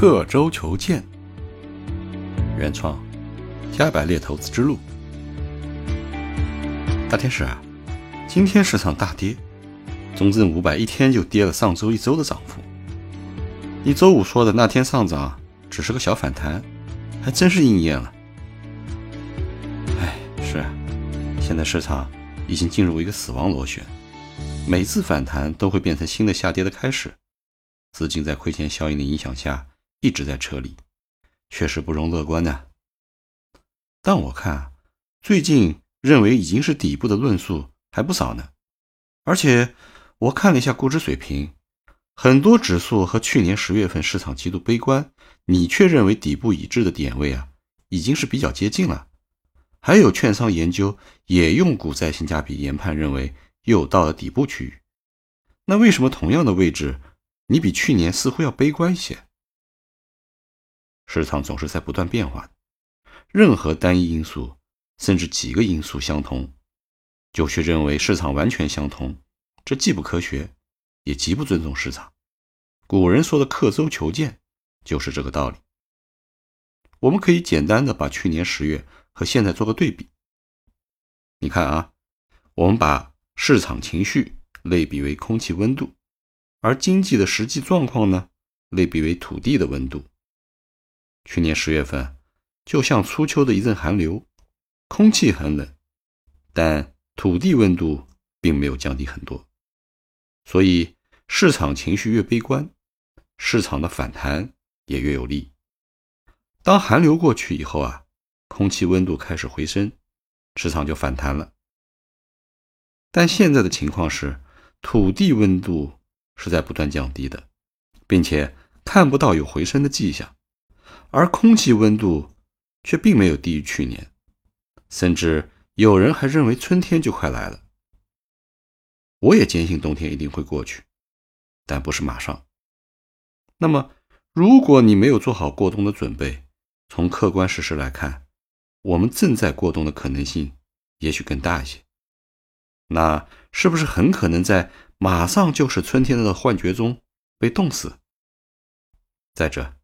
刻舟求剑，原创，加百列投资之路。大天使啊，今天市场大跌，中证五百一天就跌了上周一周的涨幅。你周五说的那天上涨只是个小反弹，还真是应验了。哎，是啊，现在市场已经进入一个死亡螺旋，每次反弹都会变成新的下跌的开始。资金在亏钱效应的影响下一直在撤离，确实不容乐观呢。但我看啊最近认为已经是底部的论述还不少呢，而且我看了一下估值水平，很多指数和去年十月份市场极度悲观，你却认为底部已至的点位啊，已经是比较接近了。还有券商研究也用股债性价比研判，认为又到了底部区域。那为什么同样的位置？你比去年似乎要悲观一些。市场总是在不断变化的，任何单一因素，甚至几个因素相同，就去认为市场完全相同，这既不科学，也极不尊重市场。古人说的“刻舟求剑”就是这个道理。我们可以简单的把去年十月和现在做个对比。你看啊，我们把市场情绪类比为空气温度。而经济的实际状况呢，类比为土地的温度。去年十月份，就像初秋的一阵寒流，空气很冷，但土地温度并没有降低很多。所以，市场情绪越悲观，市场的反弹也越有利。当寒流过去以后啊，空气温度开始回升，市场就反弹了。但现在的情况是，土地温度。是在不断降低的，并且看不到有回升的迹象，而空气温度却并没有低于去年，甚至有人还认为春天就快来了。我也坚信冬天一定会过去，但不是马上。那么，如果你没有做好过冬的准备，从客观事实来看，我们正在过冬的可能性也许更大一些。那是不是很可能在？马上就是春天的幻觉中被冻死。再者，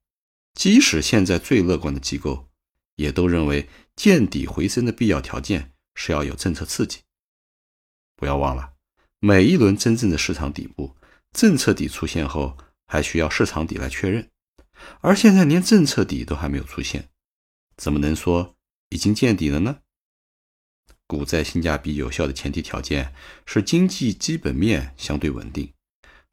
即使现在最乐观的机构，也都认为见底回升的必要条件是要有政策刺激。不要忘了，每一轮真正的市场底部，政策底出现后，还需要市场底来确认。而现在连政策底都还没有出现，怎么能说已经见底了呢？股债性价比有效的前提条件是经济基本面相对稳定，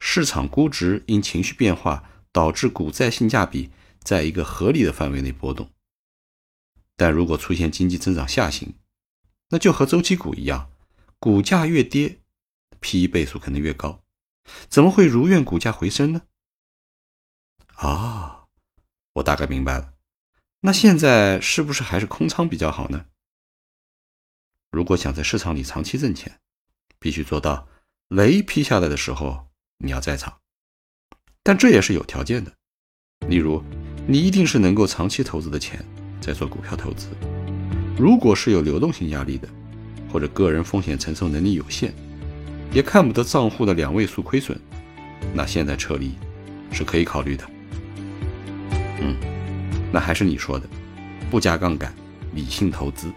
市场估值因情绪变化导致股债性价比在一个合理的范围内波动。但如果出现经济增长下行，那就和周期股一样，股价越跌，P/E 倍数可能越高，怎么会如愿股价回升呢？啊，我大概明白了，那现在是不是还是空仓比较好呢？如果想在市场里长期挣钱，必须做到雷劈下来的时候你要在场，但这也是有条件的。例如，你一定是能够长期投资的钱在做股票投资。如果是有流动性压力的，或者个人风险承受能力有限，也看不得账户的两位数亏损，那现在撤离是可以考虑的。嗯，那还是你说的，不加杠杆，理性投资。